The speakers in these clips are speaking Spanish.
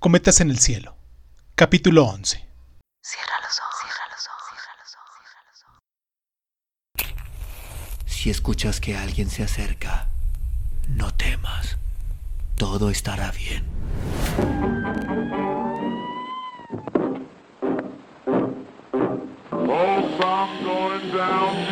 Cometas en el cielo. Capítulo 11. Cierra los ojos, cierra los ojos, cierra los ojos, cierra los ojos. Si escuchas que alguien se acerca, no temas. Todo estará bien. Hope I'm going down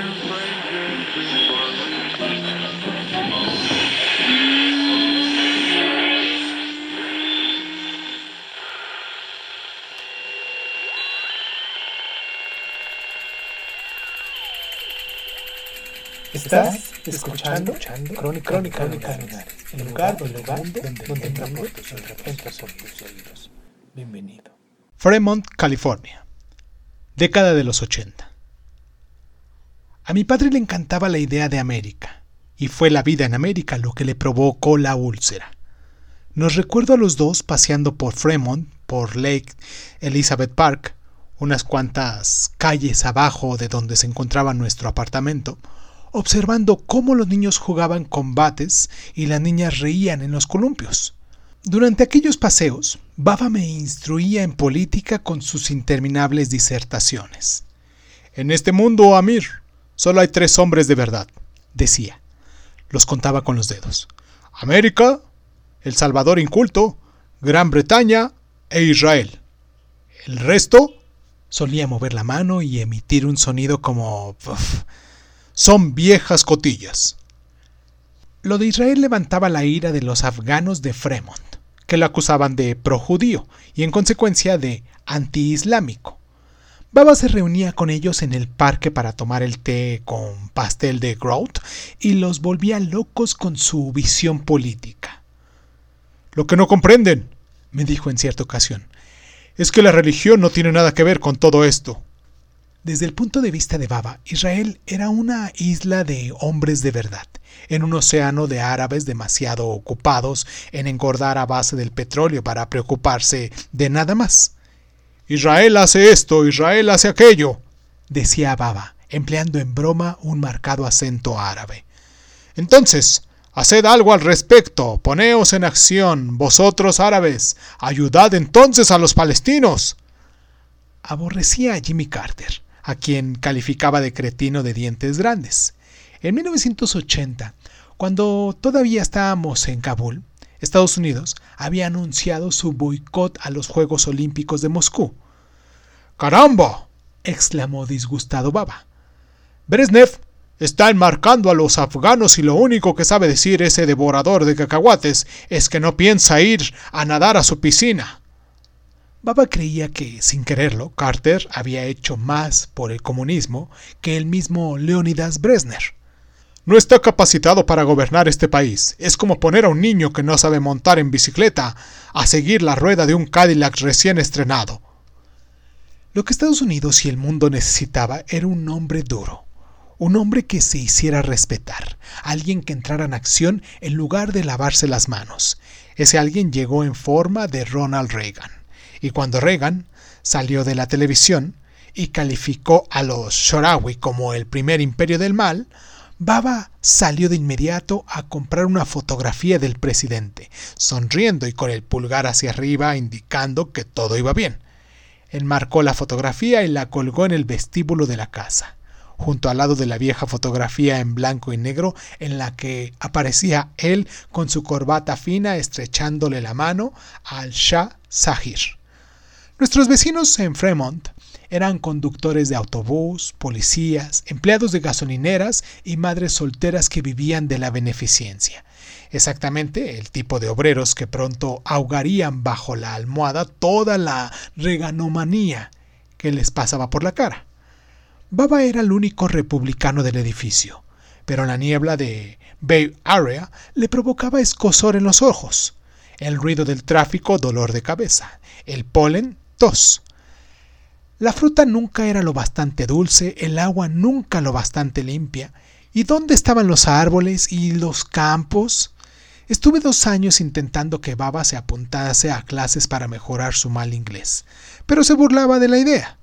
Estás escuchando, Crónica, Crónica, Crónica el lugar, el lugar donde, donde entra por tus oídos, entra por tus oídos. Bienvenido. Fremont, California. Década de los 80. A mi padre le encantaba la idea de América, y fue la vida en América lo que le provocó la úlcera. Nos recuerdo a los dos paseando por Fremont, por Lake Elizabeth Park, unas cuantas calles abajo de donde se encontraba nuestro apartamento, observando cómo los niños jugaban combates y las niñas reían en los columpios. Durante aquellos paseos, Baba me instruía en política con sus interminables disertaciones. En este mundo, Amir, solo hay tres hombres de verdad, decía. Los contaba con los dedos. América, El Salvador inculto, Gran Bretaña e Israel. El resto solía mover la mano y emitir un sonido como... son viejas cotillas. Lo de Israel levantaba la ira de los afganos de Fremont, que lo acusaban de projudío y en consecuencia de antiislámico. Baba se reunía con ellos en el parque para tomar el té con pastel de grout y los volvía locos con su visión política. Lo que no comprenden, me dijo en cierta ocasión, es que la religión no tiene nada que ver con todo esto. Desde el punto de vista de Baba, Israel era una isla de hombres de verdad, en un océano de árabes demasiado ocupados en engordar a base del petróleo para preocuparse de nada más. Israel hace esto, Israel hace aquello, decía Baba, empleando en broma un marcado acento árabe. Entonces, haced algo al respecto, poneos en acción, vosotros árabes, ayudad entonces a los palestinos. Aborrecía a Jimmy Carter a quien calificaba de cretino de dientes grandes. En 1980, cuando todavía estábamos en Kabul, Estados Unidos había anunciado su boicot a los Juegos Olímpicos de Moscú. ¡Caramba! exclamó disgustado Baba. Brezhnev está enmarcando a los afganos y lo único que sabe decir ese devorador de cacahuates es que no piensa ir a nadar a su piscina. Baba creía que, sin quererlo, Carter había hecho más por el comunismo que el mismo Leonidas Brezhnev. No está capacitado para gobernar este país. Es como poner a un niño que no sabe montar en bicicleta a seguir la rueda de un Cadillac recién estrenado. Lo que Estados Unidos y el mundo necesitaba era un hombre duro, un hombre que se hiciera respetar, alguien que entrara en acción en lugar de lavarse las manos. Ese alguien llegó en forma de Ronald Reagan. Y cuando Reagan salió de la televisión y calificó a los Shorawi como el primer imperio del mal, Baba salió de inmediato a comprar una fotografía del presidente, sonriendo y con el pulgar hacia arriba indicando que todo iba bien. Enmarcó la fotografía y la colgó en el vestíbulo de la casa, junto al lado de la vieja fotografía en blanco y negro en la que aparecía él con su corbata fina estrechándole la mano al Shah Zahir. Nuestros vecinos en Fremont eran conductores de autobús, policías, empleados de gasolineras y madres solteras que vivían de la beneficencia. Exactamente el tipo de obreros que pronto ahogarían bajo la almohada toda la reganomanía que les pasaba por la cara. Baba era el único republicano del edificio, pero la niebla de Bay Area le provocaba escosor en los ojos, el ruido del tráfico dolor de cabeza, el polen tos. La fruta nunca era lo bastante dulce, el agua nunca lo bastante limpia. ¿Y dónde estaban los árboles y los campos? Estuve dos años intentando que Baba se apuntase a clases para mejorar su mal inglés, pero se burlaba de la idea.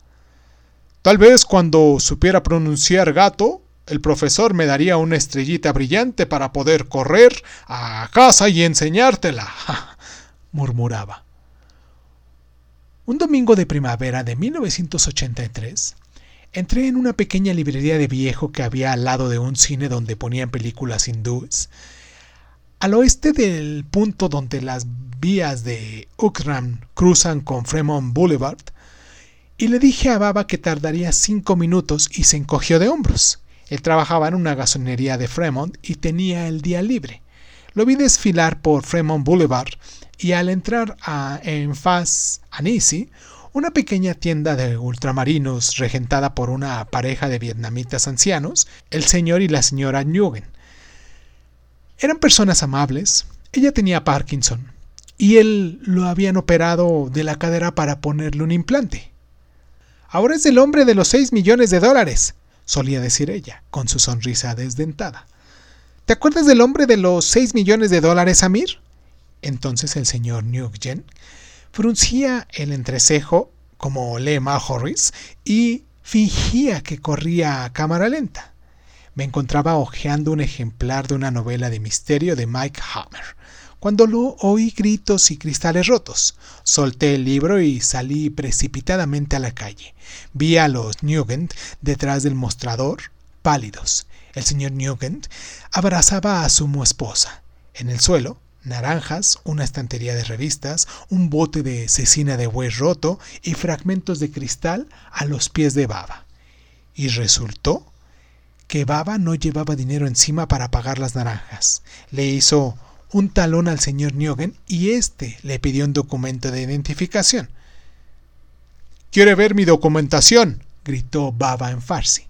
Tal vez cuando supiera pronunciar gato, el profesor me daría una estrellita brillante para poder correr a casa y enseñártela, murmuraba. Un domingo de primavera de 1983, entré en una pequeña librería de viejo que había al lado de un cine donde ponían películas hindúes, al oeste del punto donde las vías de Ukram cruzan con Fremont Boulevard, y le dije a Baba que tardaría cinco minutos y se encogió de hombros. Él trabajaba en una gasolinería de Fremont y tenía el día libre. Lo vi desfilar por Fremont Boulevard y al entrar a, en Faz Anisi, una pequeña tienda de ultramarinos regentada por una pareja de vietnamitas ancianos, el señor y la señora Nguyen. Eran personas amables, ella tenía Parkinson y él lo habían operado de la cadera para ponerle un implante. Ahora es el hombre de los 6 millones de dólares, solía decir ella, con su sonrisa desdentada. ¿Te acuerdas del hombre de los 6 millones de dólares, Amir? Entonces el señor Nugent fruncía el entrecejo como lee Horris y fingía que corría a cámara lenta. Me encontraba hojeando un ejemplar de una novela de misterio de Mike Hammer, cuando lo oí gritos y cristales rotos. Solté el libro y salí precipitadamente a la calle. Vi a los Nugent detrás del mostrador, pálidos. El señor Nugent abrazaba a su esposa. En el suelo, naranjas, una estantería de revistas, un bote de cecina de buey roto y fragmentos de cristal a los pies de Baba. Y resultó que Baba no llevaba dinero encima para pagar las naranjas. Le hizo un talón al señor Nugent y éste le pidió un documento de identificación. ¿Quiere ver mi documentación? gritó Baba en farsi.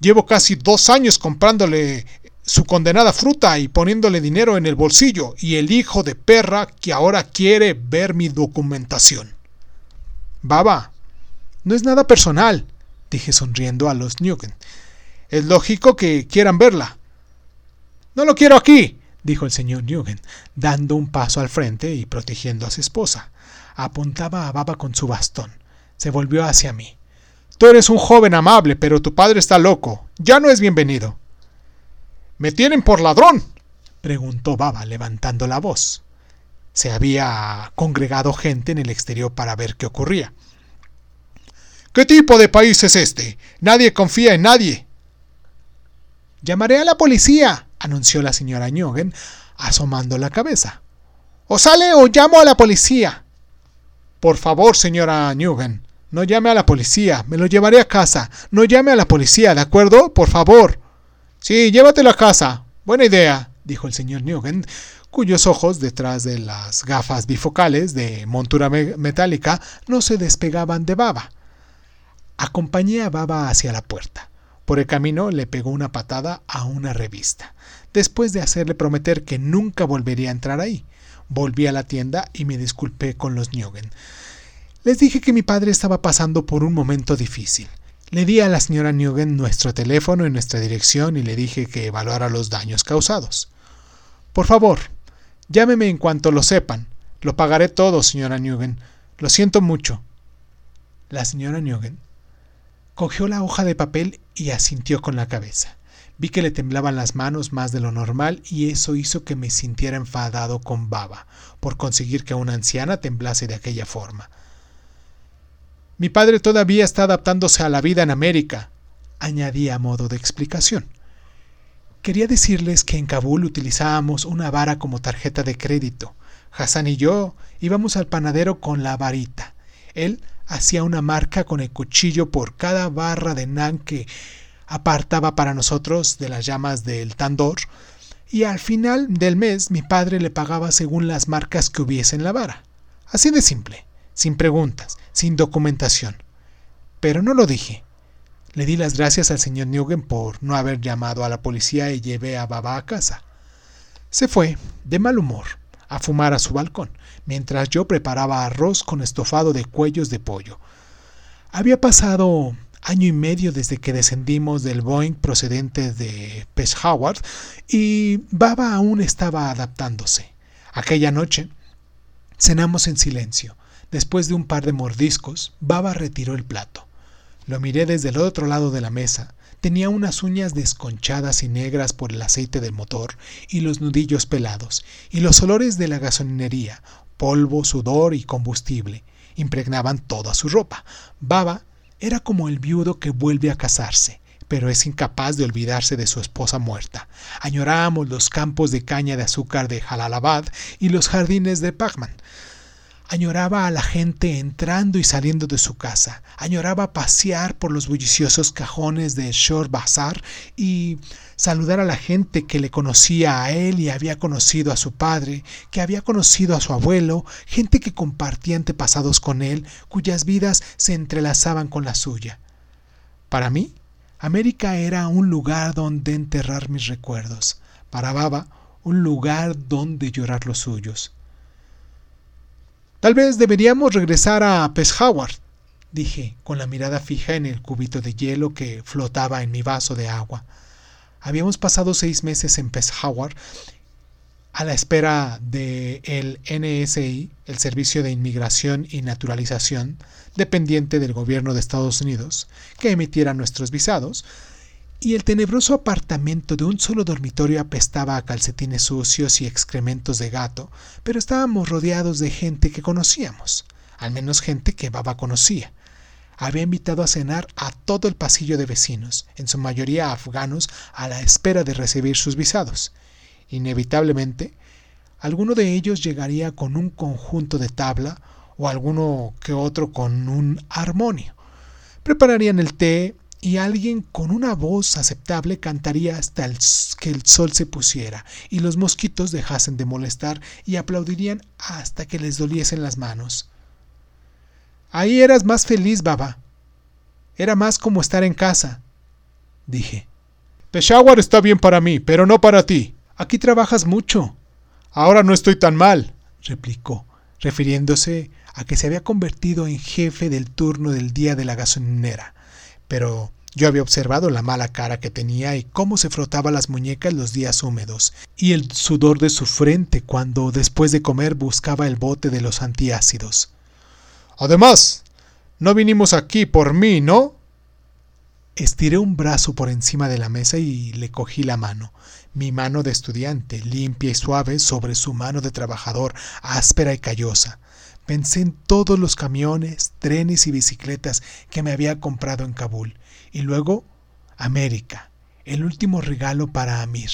Llevo casi dos años comprándole su condenada fruta y poniéndole dinero en el bolsillo, y el hijo de perra que ahora quiere ver mi documentación. Baba, no es nada personal, dije sonriendo a los Nugent. Es lógico que quieran verla. No lo quiero aquí, dijo el señor Nugent, dando un paso al frente y protegiendo a su esposa. Apuntaba a Baba con su bastón. Se volvió hacia mí. Tú eres un joven amable, pero tu padre está loco. Ya no es bienvenido. ¿Me tienen por ladrón? preguntó Baba, levantando la voz. Se había congregado gente en el exterior para ver qué ocurría. ¿Qué tipo de país es este? Nadie confía en nadie. Llamaré a la policía, anunció la señora Nugent, asomando la cabeza. O sale o llamo a la policía. Por favor, señora Nugent, no llame a la policía, me lo llevaré a casa. No llame a la policía, ¿de acuerdo? Por favor. Sí, llévatelo a casa. Buena idea, dijo el señor Nugent, cuyos ojos, detrás de las gafas bifocales de montura metálica, no se despegaban de Baba. Acompañé a Baba hacia la puerta. Por el camino le pegó una patada a una revista, después de hacerle prometer que nunca volvería a entrar ahí. Volví a la tienda y me disculpé con los Nugent. Les dije que mi padre estaba pasando por un momento difícil. Le di a la señora Nugent nuestro teléfono y nuestra dirección y le dije que evaluara los daños causados. Por favor, llámeme en cuanto lo sepan. Lo pagaré todo, señora Nugent. Lo siento mucho. La señora Nugent cogió la hoja de papel y asintió con la cabeza. Vi que le temblaban las manos más de lo normal y eso hizo que me sintiera enfadado con Baba por conseguir que una anciana temblase de aquella forma. Mi padre todavía está adaptándose a la vida en América, añadí a modo de explicación. Quería decirles que en Kabul utilizábamos una vara como tarjeta de crédito. Hassan y yo íbamos al panadero con la varita. Él hacía una marca con el cuchillo por cada barra de nan que apartaba para nosotros de las llamas del tandor, y al final del mes mi padre le pagaba según las marcas que hubiese en la vara. Así de simple sin preguntas, sin documentación. Pero no lo dije. Le di las gracias al señor Nugent por no haber llamado a la policía y llevé a Baba a casa. Se fue, de mal humor, a fumar a su balcón, mientras yo preparaba arroz con estofado de cuellos de pollo. Había pasado año y medio desde que descendimos del Boeing procedente de Peshawar y Baba aún estaba adaptándose. Aquella noche cenamos en silencio. Después de un par de mordiscos, Baba retiró el plato. Lo miré desde el otro lado de la mesa. Tenía unas uñas desconchadas y negras por el aceite del motor y los nudillos pelados, y los olores de la gasolinería, polvo, sudor y combustible. Impregnaban toda su ropa. Baba era como el viudo que vuelve a casarse, pero es incapaz de olvidarse de su esposa muerta. Añorábamos los campos de caña de azúcar de Jalalabad y los jardines de Pagman. Añoraba a la gente entrando y saliendo de su casa. Añoraba pasear por los bulliciosos cajones de Shore Bazaar y saludar a la gente que le conocía a él y había conocido a su padre, que había conocido a su abuelo, gente que compartía antepasados con él, cuyas vidas se entrelazaban con la suya. Para mí, América era un lugar donde enterrar mis recuerdos. Para Baba, un lugar donde llorar los suyos. Tal vez deberíamos regresar a Peshawar, dije, con la mirada fija en el cubito de hielo que flotaba en mi vaso de agua. Habíamos pasado seis meses en Peshawar a la espera de NSI, el Servicio de Inmigración y Naturalización, dependiente del gobierno de Estados Unidos, que emitiera nuestros visados, y el tenebroso apartamento de un solo dormitorio apestaba a calcetines sucios y excrementos de gato, pero estábamos rodeados de gente que conocíamos, al menos gente que Baba conocía. Había invitado a cenar a todo el pasillo de vecinos, en su mayoría afganos, a la espera de recibir sus visados. Inevitablemente, alguno de ellos llegaría con un conjunto de tabla o alguno que otro con un armonio. Prepararían el té y alguien con una voz aceptable cantaría hasta que el sol se pusiera y los mosquitos dejasen de molestar y aplaudirían hasta que les doliesen las manos. Ahí eras más feliz, baba. Era más como estar en casa, dije. Peshawar está bien para mí, pero no para ti. Aquí trabajas mucho. Ahora no estoy tan mal, replicó, refiriéndose a que se había convertido en jefe del turno del día de la gasolinera pero yo había observado la mala cara que tenía y cómo se frotaba las muñecas los días húmedos, y el sudor de su frente cuando después de comer buscaba el bote de los antiácidos. Además, no vinimos aquí por mí, ¿no? Estiré un brazo por encima de la mesa y le cogí la mano, mi mano de estudiante, limpia y suave, sobre su mano de trabajador, áspera y callosa. Pensé en todos los camiones, trenes y bicicletas que me había comprado en Kabul. Y luego, América, el último regalo para Amir.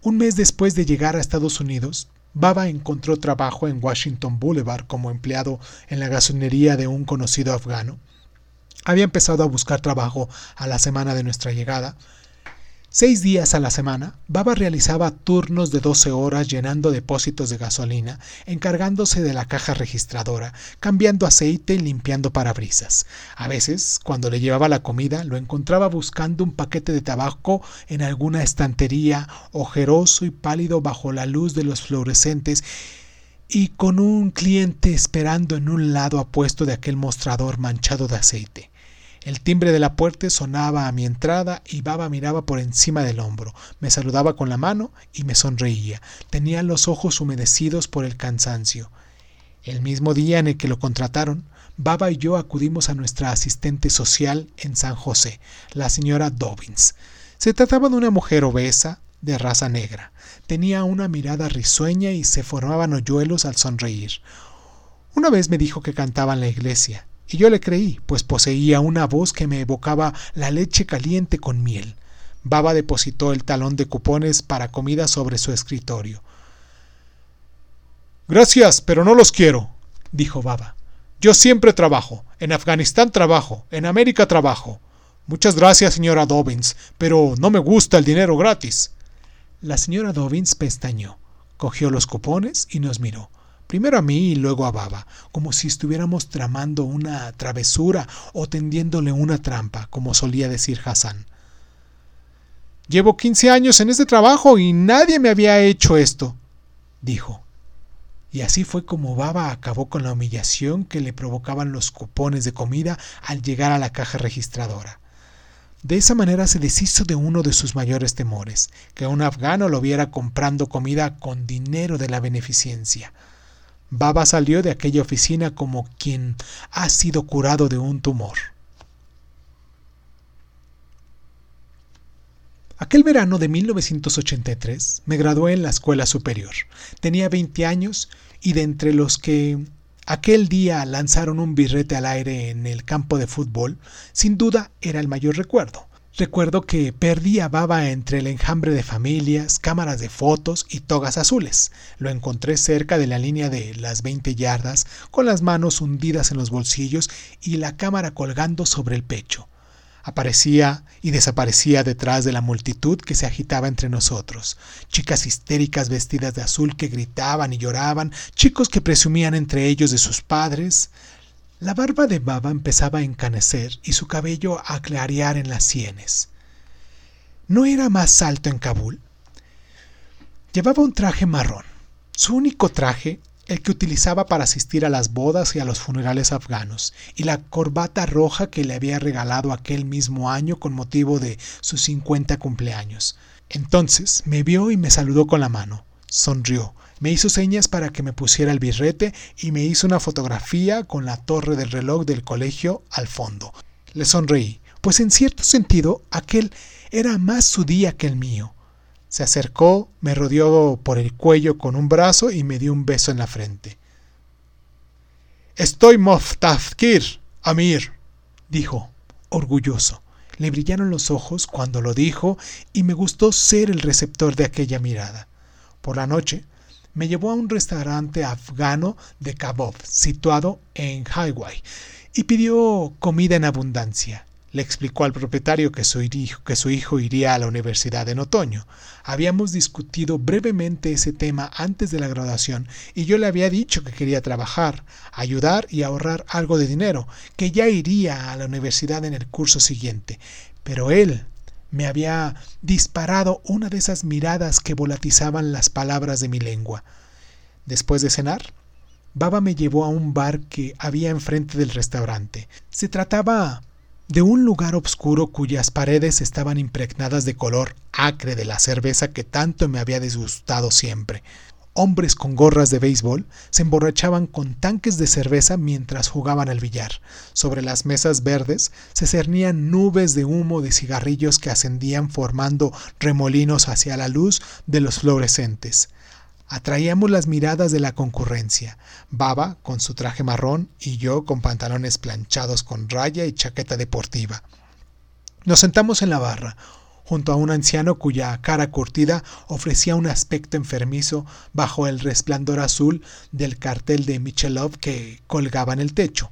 Un mes después de llegar a Estados Unidos, Baba encontró trabajo en Washington Boulevard como empleado en la gasolinería de un conocido afgano. Había empezado a buscar trabajo a la semana de nuestra llegada, Seis días a la semana, Baba realizaba turnos de 12 horas llenando depósitos de gasolina, encargándose de la caja registradora, cambiando aceite y limpiando parabrisas. A veces, cuando le llevaba la comida, lo encontraba buscando un paquete de tabaco en alguna estantería, ojeroso y pálido bajo la luz de los fluorescentes, y con un cliente esperando en un lado apuesto de aquel mostrador manchado de aceite. El timbre de la puerta sonaba a mi entrada y Baba miraba por encima del hombro, me saludaba con la mano y me sonreía. Tenía los ojos humedecidos por el cansancio. El mismo día en el que lo contrataron, Baba y yo acudimos a nuestra asistente social en San José, la señora Dobbins. Se trataba de una mujer obesa, de raza negra. Tenía una mirada risueña y se formaban hoyuelos al sonreír. Una vez me dijo que cantaba en la iglesia y yo le creí, pues poseía una voz que me evocaba la leche caliente con miel. Baba depositó el talón de cupones para comida sobre su escritorio. Gracias, pero no los quiero, dijo Baba. Yo siempre trabajo. En Afganistán trabajo. En América trabajo. Muchas gracias, señora Dobbins, pero no me gusta el dinero gratis. La señora Dobbins pestañó, cogió los cupones y nos miró primero a mí y luego a Baba, como si estuviéramos tramando una travesura o tendiéndole una trampa, como solía decir Hassan. Llevo quince años en este trabajo y nadie me había hecho esto, dijo. Y así fue como Baba acabó con la humillación que le provocaban los cupones de comida al llegar a la caja registradora. De esa manera se deshizo de uno de sus mayores temores, que un afgano lo viera comprando comida con dinero de la beneficencia. Baba salió de aquella oficina como quien ha sido curado de un tumor. Aquel verano de 1983 me gradué en la escuela superior. Tenía 20 años y de entre los que aquel día lanzaron un birrete al aire en el campo de fútbol, sin duda era el mayor recuerdo. Recuerdo que perdí a Baba entre el enjambre de familias, cámaras de fotos y togas azules. Lo encontré cerca de la línea de las 20 yardas, con las manos hundidas en los bolsillos y la cámara colgando sobre el pecho. Aparecía y desaparecía detrás de la multitud que se agitaba entre nosotros. Chicas histéricas vestidas de azul que gritaban y lloraban, chicos que presumían entre ellos de sus padres, la barba de Baba empezaba a encanecer y su cabello a clarear en las sienes. ¿No era más alto en Kabul? Llevaba un traje marrón, su único traje, el que utilizaba para asistir a las bodas y a los funerales afganos, y la corbata roja que le había regalado aquel mismo año con motivo de sus 50 cumpleaños. Entonces me vio y me saludó con la mano. Sonrió, me hizo señas para que me pusiera el birrete y me hizo una fotografía con la torre del reloj del colegio al fondo. Le sonreí, pues en cierto sentido aquel era más su día que el mío. Se acercó, me rodeó por el cuello con un brazo y me dio un beso en la frente. Estoy Moftafkir, Amir, dijo, orgulloso. Le brillaron los ojos cuando lo dijo y me gustó ser el receptor de aquella mirada. Por la noche me llevó a un restaurante afgano de Kabov, situado en Highway, y pidió comida en abundancia. Le explicó al propietario que su, hijo, que su hijo iría a la universidad en otoño. Habíamos discutido brevemente ese tema antes de la graduación y yo le había dicho que quería trabajar, ayudar y ahorrar algo de dinero, que ya iría a la universidad en el curso siguiente. Pero él me había disparado una de esas miradas que volatizaban las palabras de mi lengua. Después de cenar, Baba me llevó a un bar que había enfrente del restaurante. Se trataba de un lugar oscuro cuyas paredes estaban impregnadas de color acre de la cerveza que tanto me había disgustado siempre hombres con gorras de béisbol se emborrachaban con tanques de cerveza mientras jugaban al billar. Sobre las mesas verdes se cernían nubes de humo de cigarrillos que ascendían formando remolinos hacia la luz de los fluorescentes. Atraíamos las miradas de la concurrencia. Baba con su traje marrón y yo con pantalones planchados con raya y chaqueta deportiva. Nos sentamos en la barra, junto a un anciano cuya cara curtida ofrecía un aspecto enfermizo bajo el resplandor azul del cartel de Michelov que colgaba en el techo.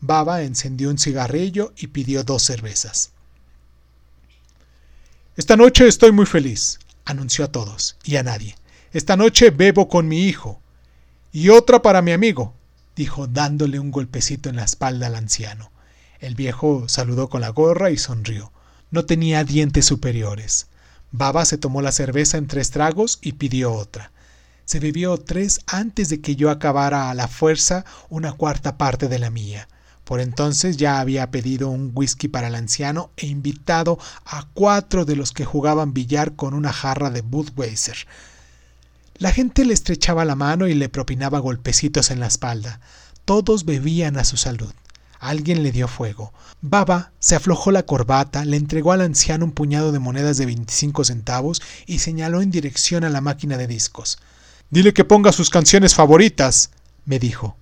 Baba encendió un cigarrillo y pidió dos cervezas. Esta noche estoy muy feliz, anunció a todos y a nadie. Esta noche bebo con mi hijo. Y otra para mi amigo, dijo dándole un golpecito en la espalda al anciano. El viejo saludó con la gorra y sonrió. No tenía dientes superiores. Baba se tomó la cerveza en tres tragos y pidió otra. Se bebió tres antes de que yo acabara a la fuerza una cuarta parte de la mía. Por entonces ya había pedido un whisky para el anciano e invitado a cuatro de los que jugaban billar con una jarra de Budweiser. La gente le estrechaba la mano y le propinaba golpecitos en la espalda. Todos bebían a su salud. Alguien le dio fuego. Baba se aflojó la corbata, le entregó al anciano un puñado de monedas de 25 centavos y señaló en dirección a la máquina de discos. Dile que ponga sus canciones favoritas, me dijo.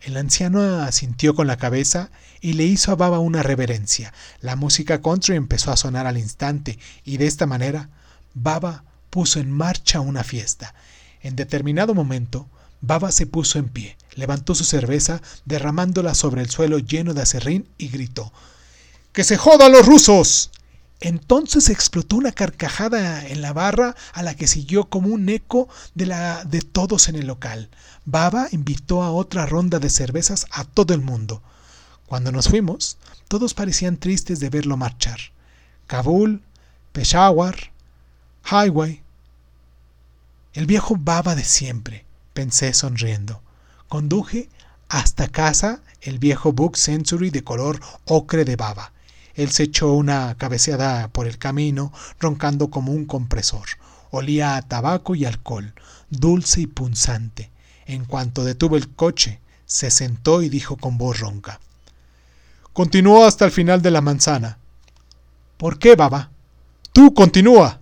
El anciano asintió con la cabeza y le hizo a Baba una reverencia. La música country empezó a sonar al instante y de esta manera Baba puso en marcha una fiesta. En determinado momento, Baba se puso en pie, levantó su cerveza, derramándola sobre el suelo lleno de acerrín y gritó: ¡Que se jodan los rusos! Entonces explotó una carcajada en la barra a la que siguió como un eco de la de todos en el local. Baba invitó a otra ronda de cervezas a todo el mundo. Cuando nos fuimos, todos parecían tristes de verlo marchar. Kabul, Peshawar, Highway. El viejo Baba de siempre, pensé sonriendo. Conduje hasta casa el viejo Book Century de color ocre de baba. Él se echó una cabeceada por el camino, roncando como un compresor. Olía a tabaco y alcohol, dulce y punzante. En cuanto detuvo el coche, se sentó y dijo con voz ronca. Continuó hasta el final de la manzana. ¿Por qué, baba? Tú continúa.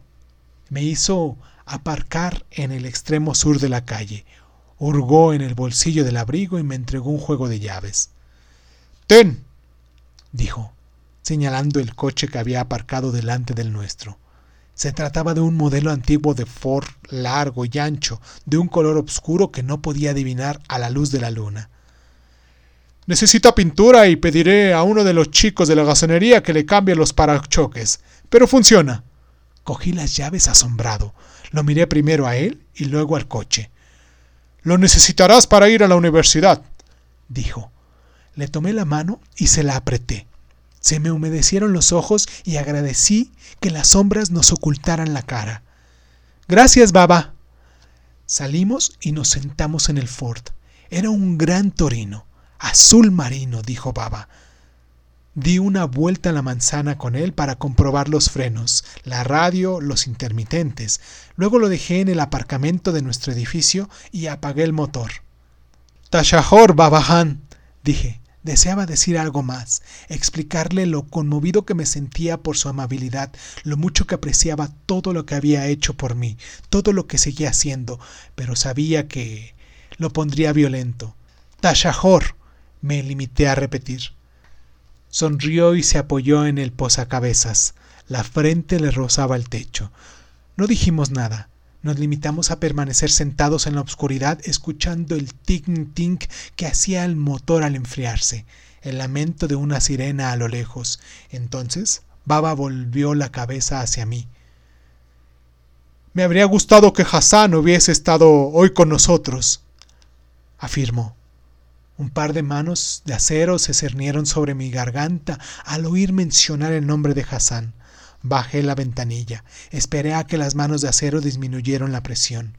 Me hizo aparcar en el extremo sur de la calle. Hurgó en el bolsillo del abrigo y me entregó un juego de llaves. Ten, dijo, señalando el coche que había aparcado delante del nuestro. Se trataba de un modelo antiguo de Ford largo y ancho, de un color oscuro que no podía adivinar a la luz de la luna. Necesita pintura y pediré a uno de los chicos de la gasonería que le cambie los parachoques. Pero funciona. Cogí las llaves asombrado. Lo miré primero a él y luego al coche. Lo necesitarás para ir a la universidad, dijo. Le tomé la mano y se la apreté. Se me humedecieron los ojos y agradecí que las sombras nos ocultaran la cara. Gracias, baba. Salimos y nos sentamos en el Ford. Era un gran torino. Azul marino, dijo Baba. Di una vuelta a la manzana con él para comprobar los frenos, la radio, los intermitentes. Luego lo dejé en el aparcamiento de nuestro edificio y apagué el motor. Tashahor, Babahan, dije. Deseaba decir algo más, explicarle lo conmovido que me sentía por su amabilidad, lo mucho que apreciaba todo lo que había hecho por mí, todo lo que seguía haciendo, pero sabía que lo pondría violento. Tashahor, me limité a repetir. Sonrió y se apoyó en el posacabezas. La frente le rozaba el techo. No dijimos nada. Nos limitamos a permanecer sentados en la oscuridad escuchando el tic-tic que hacía el motor al enfriarse, el lamento de una sirena a lo lejos. Entonces, Baba volvió la cabeza hacia mí. Me habría gustado que Hassan hubiese estado hoy con nosotros, afirmó. Un par de manos de acero se cernieron sobre mi garganta al oír mencionar el nombre de Hassan. Bajé la ventanilla. Esperé a que las manos de acero disminuyeron la presión.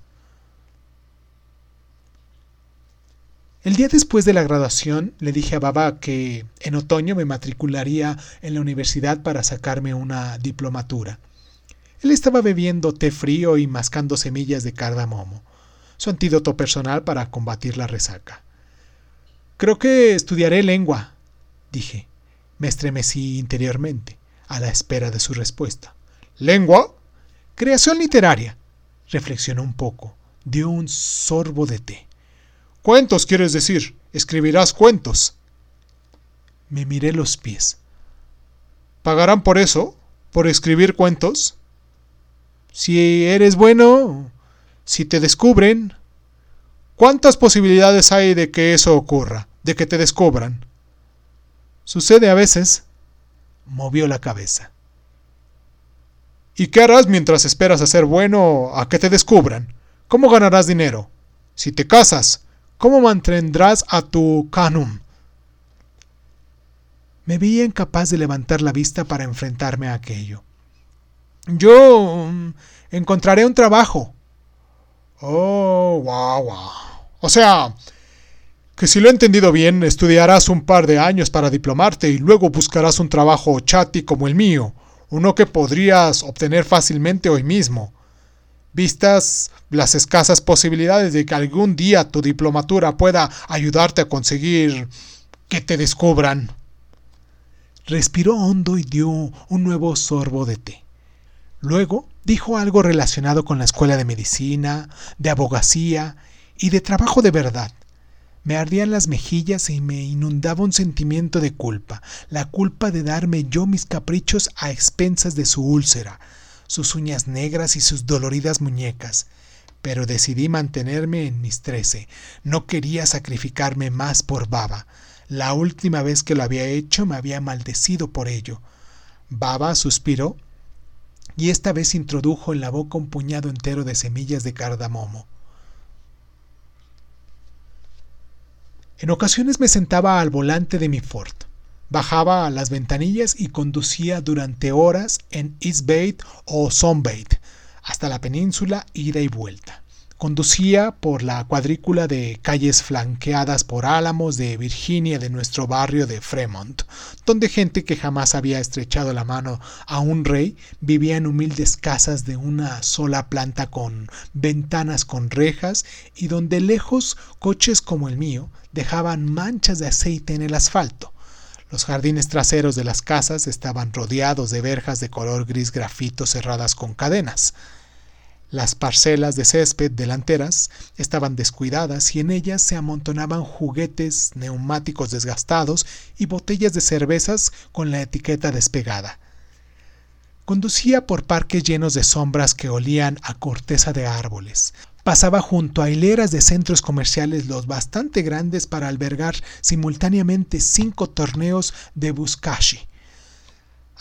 El día después de la graduación le dije a Baba que en otoño me matricularía en la universidad para sacarme una diplomatura. Él estaba bebiendo té frío y mascando semillas de cardamomo, su antídoto personal para combatir la resaca. Creo que estudiaré lengua, dije. Me estremecí interiormente, a la espera de su respuesta. ¿Lengua? Creación literaria. Reflexionó un poco, dio un sorbo de té. Cuentos, quieres decir. Escribirás cuentos. Me miré los pies. ¿Pagarán por eso? ¿Por escribir cuentos? Si eres bueno, si te descubren. ¿Cuántas posibilidades hay de que eso ocurra? De que te descubran. Sucede a veces. Movió la cabeza. ¿Y qué harás mientras esperas a ser bueno a que te descubran? ¿Cómo ganarás dinero? Si te casas, ¿cómo mantendrás a tu canum? Me vi incapaz de levantar la vista para enfrentarme a aquello. Yo mm, encontraré un trabajo. Oh, guau, guau. O sea, que si lo he entendido bien, estudiarás un par de años para diplomarte y luego buscarás un trabajo chati como el mío, uno que podrías obtener fácilmente hoy mismo. Vistas las escasas posibilidades de que algún día tu diplomatura pueda ayudarte a conseguir que te descubran. Respiró hondo y dio un nuevo sorbo de té. Luego dijo algo relacionado con la escuela de medicina, de abogacía y de trabajo de verdad. Me ardían las mejillas y me inundaba un sentimiento de culpa, la culpa de darme yo mis caprichos a expensas de su úlcera, sus uñas negras y sus doloridas muñecas. Pero decidí mantenerme en mis trece. No quería sacrificarme más por Baba. La última vez que lo había hecho me había maldecido por ello. Baba suspiró y esta vez introdujo en la boca un puñado entero de semillas de cardamomo. En ocasiones me sentaba al volante de mi Ford, bajaba a las ventanillas y conducía durante horas en East Bay o Bay hasta la península ida y vuelta. Conducía por la cuadrícula de calles flanqueadas por álamos de Virginia de nuestro barrio de Fremont, donde gente que jamás había estrechado la mano a un rey vivía en humildes casas de una sola planta con ventanas con rejas y donde lejos coches como el mío dejaban manchas de aceite en el asfalto. Los jardines traseros de las casas estaban rodeados de verjas de color gris grafito cerradas con cadenas. Las parcelas de césped delanteras estaban descuidadas y en ellas se amontonaban juguetes neumáticos desgastados y botellas de cervezas con la etiqueta despegada. Conducía por parques llenos de sombras que olían a corteza de árboles. Pasaba junto a hileras de centros comerciales los bastante grandes para albergar simultáneamente cinco torneos de Buscashi.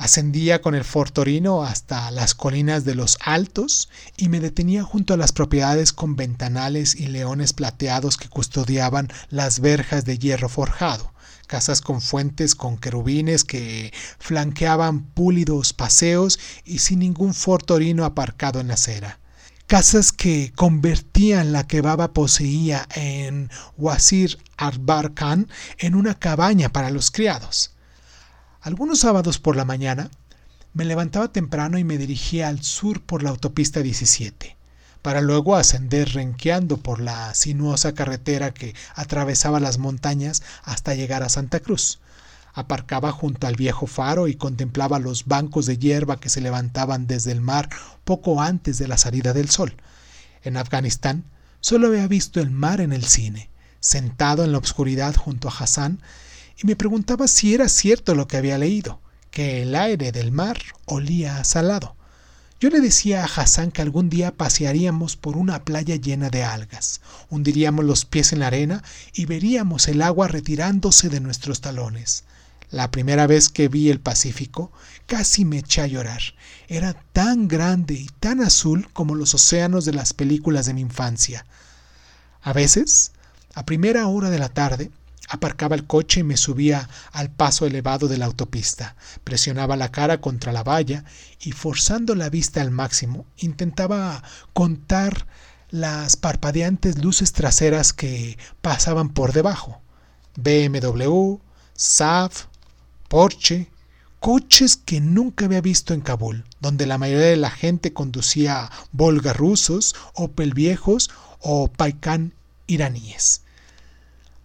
Ascendía con el Fortorino hasta las colinas de los Altos y me detenía junto a las propiedades con ventanales y leones plateados que custodiaban las verjas de hierro forjado, casas con fuentes con querubines que flanqueaban púlidos paseos y sin ningún Fortorino aparcado en la acera casas que convertían la que Baba poseía en Wazir Arbar Khan en una cabaña para los criados. Algunos sábados por la mañana me levantaba temprano y me dirigía al sur por la autopista 17, para luego ascender renqueando por la sinuosa carretera que atravesaba las montañas hasta llegar a Santa Cruz. Aparcaba junto al viejo faro y contemplaba los bancos de hierba que se levantaban desde el mar poco antes de la salida del sol. En Afganistán solo había visto el mar en el cine, sentado en la oscuridad junto a Hassan, y me preguntaba si era cierto lo que había leído, que el aire del mar olía a salado. Yo le decía a Hassan que algún día pasearíamos por una playa llena de algas, hundiríamos los pies en la arena y veríamos el agua retirándose de nuestros talones. La primera vez que vi el Pacífico, casi me eché a llorar. Era tan grande y tan azul como los océanos de las películas de mi infancia. A veces, a primera hora de la tarde, Aparcaba el coche y me subía al paso elevado de la autopista. Presionaba la cara contra la valla y forzando la vista al máximo, intentaba contar las parpadeantes luces traseras que pasaban por debajo. BMW, Saab, Porsche, coches que nunca había visto en Kabul, donde la mayoría de la gente conducía Volga rusos, Opel viejos o Paikan iraníes.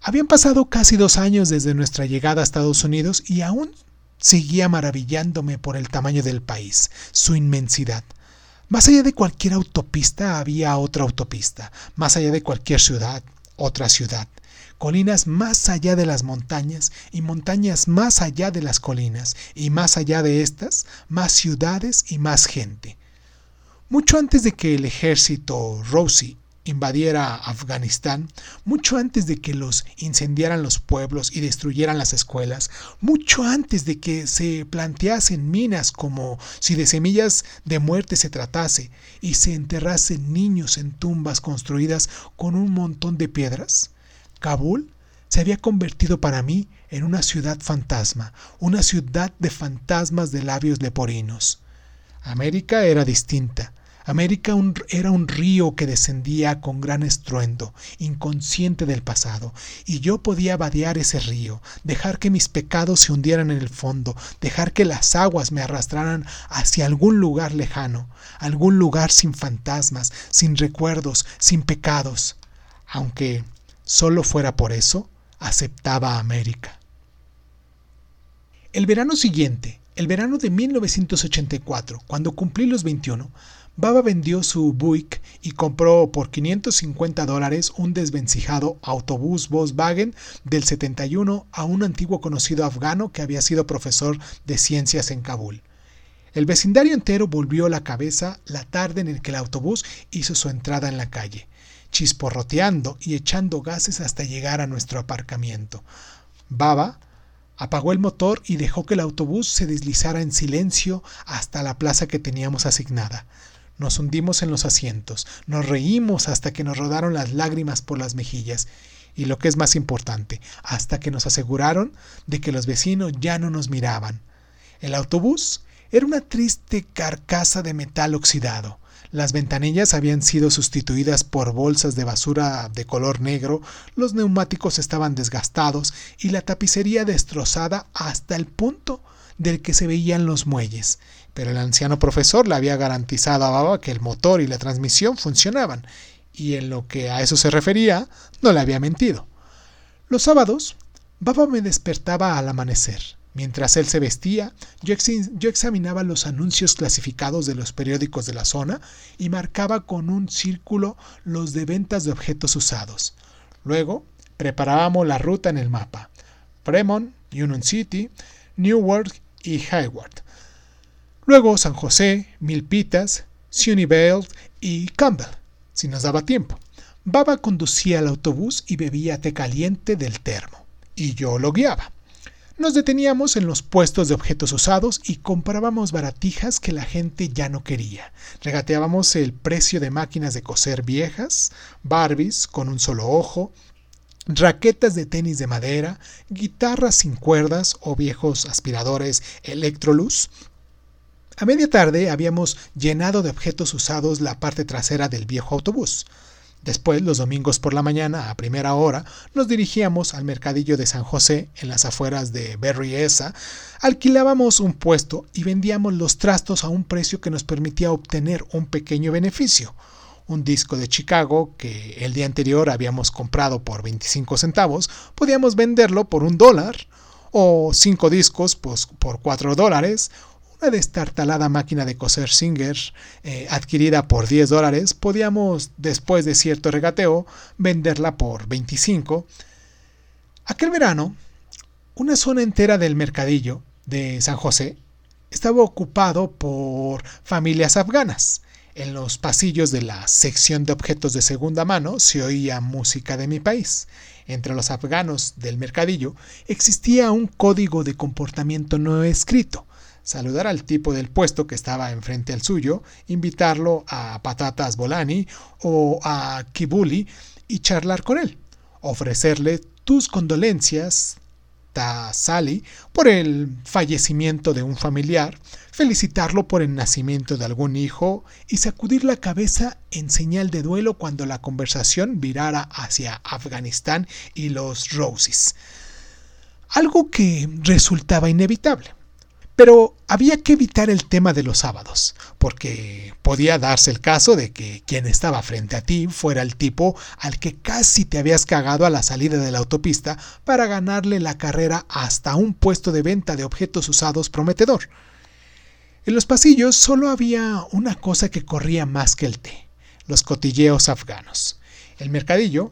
Habían pasado casi dos años desde nuestra llegada a Estados Unidos y aún seguía maravillándome por el tamaño del país, su inmensidad. Más allá de cualquier autopista había otra autopista, más allá de cualquier ciudad, otra ciudad, colinas más allá de las montañas y montañas más allá de las colinas, y más allá de estas, más ciudades y más gente. Mucho antes de que el ejército Rosie invadiera Afganistán, mucho antes de que los incendiaran los pueblos y destruyeran las escuelas, mucho antes de que se planteasen minas como si de semillas de muerte se tratase y se enterrasen niños en tumbas construidas con un montón de piedras, Kabul se había convertido para mí en una ciudad fantasma, una ciudad de fantasmas de labios leporinos. América era distinta, América era un río que descendía con gran estruendo, inconsciente del pasado, y yo podía vadear ese río, dejar que mis pecados se hundieran en el fondo, dejar que las aguas me arrastraran hacia algún lugar lejano, algún lugar sin fantasmas, sin recuerdos, sin pecados. Aunque solo fuera por eso, aceptaba a América. El verano siguiente, el verano de 1984, cuando cumplí los 21, Baba vendió su Buick y compró por 550 dólares un desvencijado autobús Volkswagen del 71 a un antiguo conocido afgano que había sido profesor de ciencias en Kabul. El vecindario entero volvió la cabeza la tarde en que el autobús hizo su entrada en la calle, chisporroteando y echando gases hasta llegar a nuestro aparcamiento. Baba apagó el motor y dejó que el autobús se deslizara en silencio hasta la plaza que teníamos asignada. Nos hundimos en los asientos, nos reímos hasta que nos rodaron las lágrimas por las mejillas y lo que es más importante, hasta que nos aseguraron de que los vecinos ya no nos miraban. El autobús era una triste carcasa de metal oxidado. Las ventanillas habían sido sustituidas por bolsas de basura de color negro, los neumáticos estaban desgastados y la tapicería destrozada hasta el punto del que se veían los muelles pero el anciano profesor le había garantizado a Baba que el motor y la transmisión funcionaban, y en lo que a eso se refería, no le había mentido. Los sábados, Baba me despertaba al amanecer, Mientras él se vestía, yo, yo, examinaba los anuncios clasificados de los periódicos de la zona y marcaba con un círculo los de ventas de objetos usados. Luego, preparábamos la ruta en el mapa. Fremont, Union City, Newark y Hayward. Luego San José, Milpitas, Sunnyvale y Campbell, si nos daba tiempo. Baba conducía el autobús y bebía té caliente del termo, y yo lo guiaba. Nos deteníamos en los puestos de objetos usados y comprábamos baratijas que la gente ya no quería. Regateábamos el precio de máquinas de coser viejas, Barbies con un solo ojo, raquetas de tenis de madera, guitarras sin cuerdas o viejos aspiradores Electrolux. A media tarde habíamos llenado de objetos usados la parte trasera del viejo autobús. Después, los domingos por la mañana, a primera hora, nos dirigíamos al mercadillo de San José, en las afueras de Berryessa, alquilábamos un puesto y vendíamos los trastos a un precio que nos permitía obtener un pequeño beneficio. Un disco de Chicago que el día anterior habíamos comprado por 25 centavos, podíamos venderlo por un dólar, o cinco discos pues, por 4 dólares, una destartalada máquina de coser Singer eh, adquirida por 10 dólares, podíamos, después de cierto regateo, venderla por 25. Aquel verano, una zona entera del mercadillo de San José estaba ocupado por familias afganas. En los pasillos de la sección de objetos de segunda mano se oía música de mi país. Entre los afganos del mercadillo existía un código de comportamiento no escrito saludar al tipo del puesto que estaba enfrente al suyo, invitarlo a patatas Bolani o a Kibuli y charlar con él, ofrecerle tus condolencias, Sally, por el fallecimiento de un familiar, felicitarlo por el nacimiento de algún hijo y sacudir la cabeza en señal de duelo cuando la conversación virara hacia Afganistán y los Roses. Algo que resultaba inevitable. Pero había que evitar el tema de los sábados, porque podía darse el caso de que quien estaba frente a ti fuera el tipo al que casi te habías cagado a la salida de la autopista para ganarle la carrera hasta un puesto de venta de objetos usados prometedor. En los pasillos solo había una cosa que corría más que el té, los cotilleos afganos. El mercadillo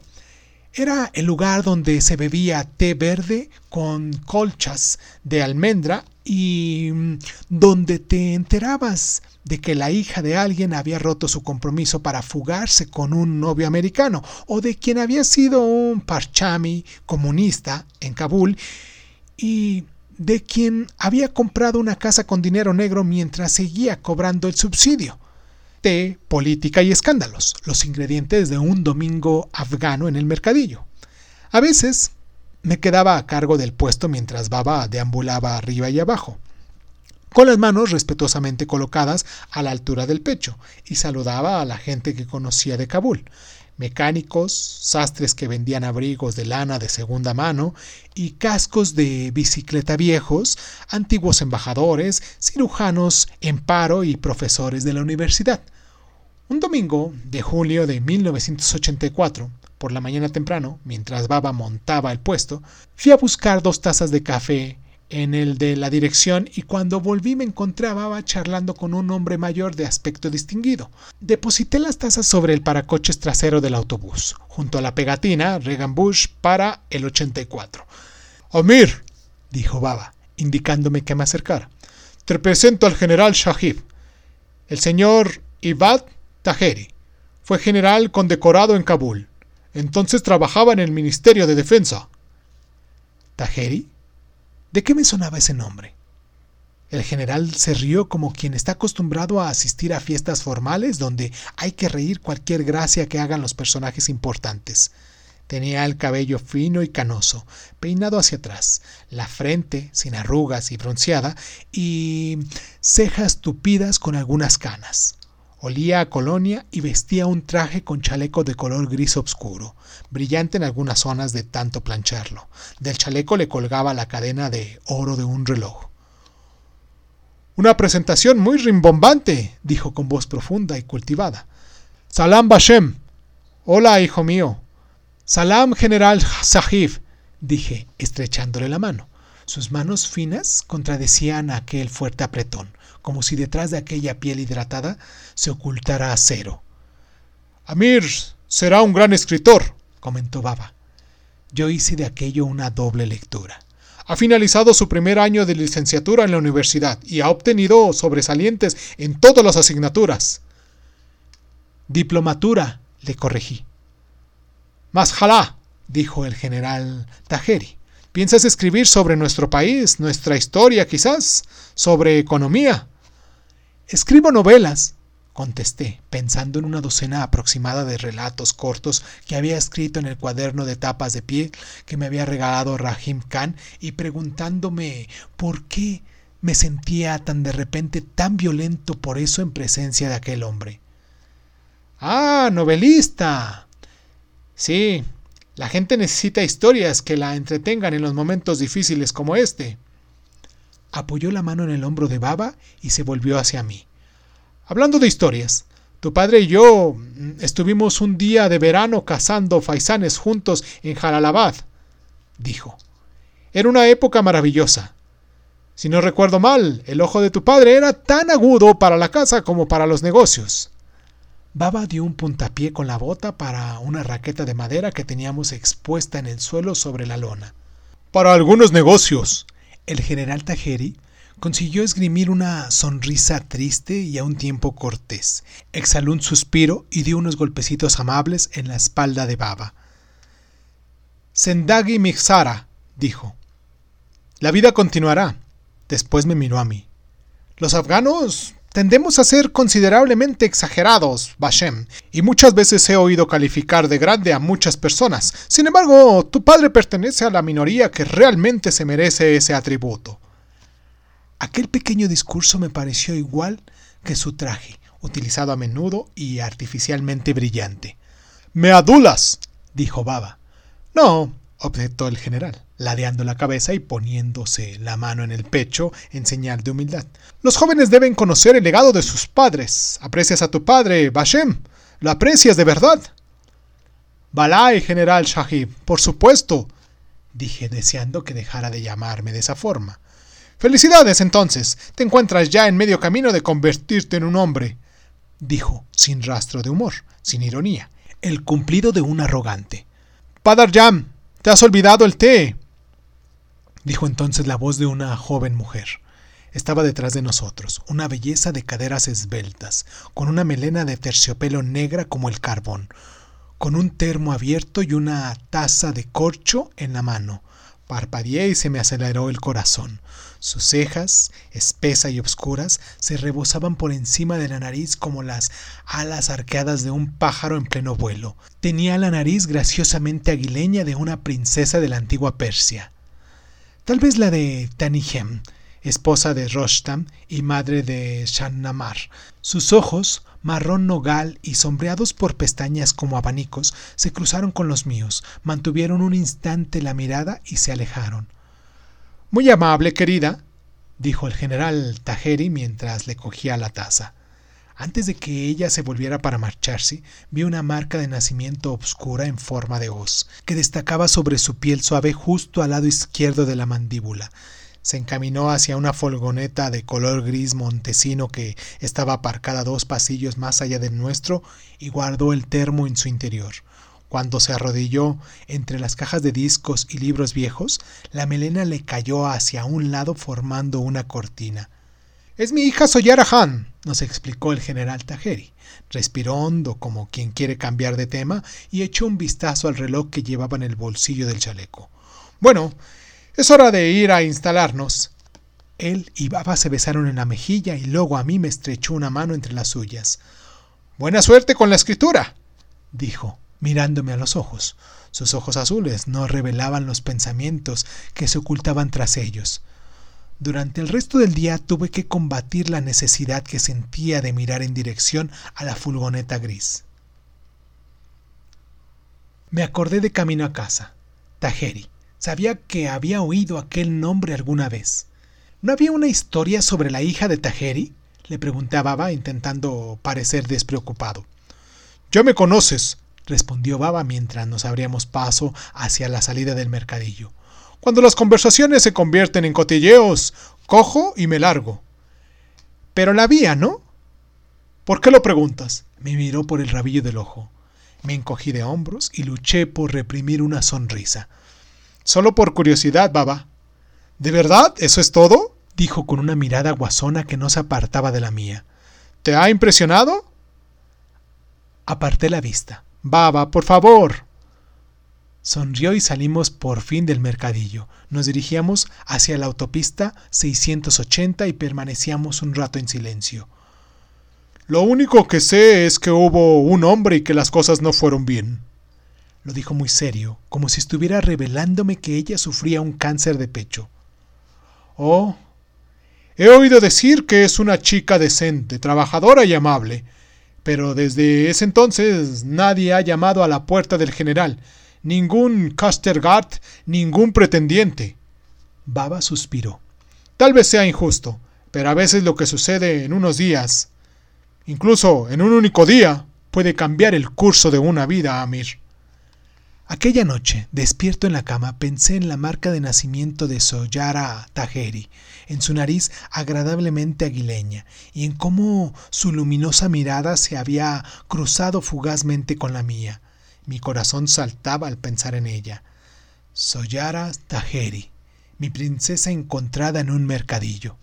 era el lugar donde se bebía té verde con colchas de almendra y mm, donde te enterabas de que la hija de alguien había roto su compromiso para fugarse con un novio americano o de quien había sido un parchami comunista en Kabul y de quien había comprado una casa con dinero negro mientras seguía cobrando el subsidio té, política y escándalos, los ingredientes de un domingo afgano en el mercadillo. A veces me quedaba a cargo del puesto mientras Baba deambulaba arriba y abajo, con las manos respetuosamente colocadas a la altura del pecho, y saludaba a la gente que conocía de Kabul, mecánicos, sastres que vendían abrigos de lana de segunda mano y cascos de bicicleta viejos, antiguos embajadores, cirujanos en paro y profesores de la universidad. Un domingo de julio de 1984, por la mañana temprano, mientras Baba montaba el puesto, fui a buscar dos tazas de café en el de la dirección y cuando volví me encontré a Baba charlando con un hombre mayor de aspecto distinguido. Deposité las tazas sobre el paracoches trasero del autobús, junto a la pegatina Reagan Bush para el 84. Amir, dijo Baba, indicándome que me acercara. Te presento al general Shahid, el señor Ibad Taheri. Fue general condecorado en Kabul. Entonces trabajaba en el Ministerio de Defensa. ¿Taheri? ¿De qué me sonaba ese nombre? El general se rió como quien está acostumbrado a asistir a fiestas formales donde hay que reír cualquier gracia que hagan los personajes importantes. Tenía el cabello fino y canoso, peinado hacia atrás, la frente sin arrugas y bronceada, y cejas tupidas con algunas canas. Olía a colonia y vestía un traje con chaleco de color gris oscuro, brillante en algunas zonas de tanto plancharlo. Del chaleco le colgaba la cadena de oro de un reloj. Una presentación muy rimbombante, dijo con voz profunda y cultivada. Salam Bashem. Hola, hijo mío. Salam, general Sahib, dije, estrechándole la mano. Sus manos finas contradecían aquel fuerte apretón, como si detrás de aquella piel hidratada se ocultara acero. Amir será un gran escritor, comentó Baba. Yo hice de aquello una doble lectura. Ha finalizado su primer año de licenciatura en la universidad y ha obtenido sobresalientes en todas las asignaturas. Diplomatura, le corregí. Masjalá, dijo el general Tajeri. ¿Piensas escribir sobre nuestro país, nuestra historia quizás? ¿Sobre economía? Escribo novelas, contesté, pensando en una docena aproximada de relatos cortos que había escrito en el cuaderno de tapas de piel que me había regalado Rahim Khan y preguntándome por qué me sentía tan de repente tan violento por eso en presencia de aquel hombre. Ah, novelista. Sí, la gente necesita historias que la entretengan en los momentos difíciles como este. Apoyó la mano en el hombro de Baba y se volvió hacia mí. Hablando de historias, tu padre y yo mm, estuvimos un día de verano cazando faisanes juntos en Jalalabad, dijo. Era una época maravillosa. Si no recuerdo mal, el ojo de tu padre era tan agudo para la caza como para los negocios. Baba dio un puntapié con la bota para una raqueta de madera que teníamos expuesta en el suelo sobre la lona. Para algunos negocios. El general Tajeri consiguió esgrimir una sonrisa triste y a un tiempo cortés. Exhaló un suspiro y dio unos golpecitos amables en la espalda de Baba. Sendagi Mixara, dijo. La vida continuará. Después me miró a mí. Los afganos tendemos a ser considerablemente exagerados, Bashem, y muchas veces he oído calificar de grande a muchas personas. Sin embargo, tu padre pertenece a la minoría que realmente se merece ese atributo. Aquel pequeño discurso me pareció igual que su traje, utilizado a menudo y artificialmente brillante. Me adulas, dijo Baba. No, objetó el general, ladeando la cabeza y poniéndose la mano en el pecho en señal de humildad. Los jóvenes deben conocer el legado de sus padres. Aprecias a tu padre, Bashem. Lo aprecias de verdad. Balay, general Shahib, por supuesto, dije deseando que dejara de llamarme de esa forma. Felicidades, entonces. Te encuentras ya en medio camino de convertirte en un hombre, dijo, sin rastro de humor, sin ironía, el cumplido de un arrogante. Padar Jam, te has olvidado el té, dijo entonces la voz de una joven mujer. Estaba detrás de nosotros, una belleza de caderas esbeltas, con una melena de terciopelo negra como el carbón, con un termo abierto y una taza de corcho en la mano. Parpadeé y se me aceleró el corazón. Sus cejas, espesas y obscuras, se rebosaban por encima de la nariz como las alas arqueadas de un pájaro en pleno vuelo. Tenía la nariz graciosamente aguileña de una princesa de la antigua Persia. Tal vez la de Tanihem, esposa de Rostam y madre de Shannamar. Sus ojos, marrón nogal y sombreados por pestañas como abanicos, se cruzaron con los míos, mantuvieron un instante la mirada y se alejaron. Muy amable, querida, dijo el general Tajeri mientras le cogía la taza. Antes de que ella se volviera para marcharse, vi una marca de nacimiento obscura en forma de hoz, que destacaba sobre su piel suave justo al lado izquierdo de la mandíbula. Se encaminó hacia una folgoneta de color gris montesino que estaba aparcada dos pasillos más allá del nuestro y guardó el termo en su interior. Cuando se arrodilló entre las cajas de discos y libros viejos, la melena le cayó hacia un lado formando una cortina. Es mi hija Soyara Han, nos explicó el general Tajeri. Respiró hondo como quien quiere cambiar de tema y echó un vistazo al reloj que llevaba en el bolsillo del chaleco. Bueno, es hora de ir a instalarnos. Él y Baba se besaron en la mejilla y luego a mí me estrechó una mano entre las suyas. Buena suerte con la escritura, dijo mirándome a los ojos. Sus ojos azules no revelaban los pensamientos que se ocultaban tras ellos. Durante el resto del día tuve que combatir la necesidad que sentía de mirar en dirección a la furgoneta gris. Me acordé de camino a casa. Tajeri. Sabía que había oído aquel nombre alguna vez. ¿No había una historia sobre la hija de Tajeri? le preguntaba Baba, intentando parecer despreocupado. Ya me conoces, respondió Baba mientras nos abríamos paso hacia la salida del mercadillo. Cuando las conversaciones se convierten en cotilleos, cojo y me largo. Pero la vía, ¿no? ¿Por qué lo preguntas? Me miró por el rabillo del ojo. Me encogí de hombros y luché por reprimir una sonrisa. Solo por curiosidad, baba. ¿De verdad? ¿Eso es todo? dijo con una mirada guasona que no se apartaba de la mía. ¿Te ha impresionado? Aparté la vista. Baba, por favor. Sonrió y salimos por fin del mercadillo. Nos dirigíamos hacia la autopista 680 y permanecíamos un rato en silencio. Lo único que sé es que hubo un hombre y que las cosas no fueron bien. Lo dijo muy serio, como si estuviera revelándome que ella sufría un cáncer de pecho. Oh, he oído decir que es una chica decente, trabajadora y amable, pero desde ese entonces nadie ha llamado a la puerta del general, ningún Castergard, ningún pretendiente. Baba suspiró. Tal vez sea injusto, pero a veces lo que sucede en unos días, incluso en un único día, puede cambiar el curso de una vida, Amir. Aquella noche, despierto en la cama, pensé en la marca de nacimiento de Soyara Tajeri, en su nariz agradablemente aguileña, y en cómo su luminosa mirada se había cruzado fugazmente con la mía. Mi corazón saltaba al pensar en ella. Soyara Tajeri, mi princesa encontrada en un mercadillo.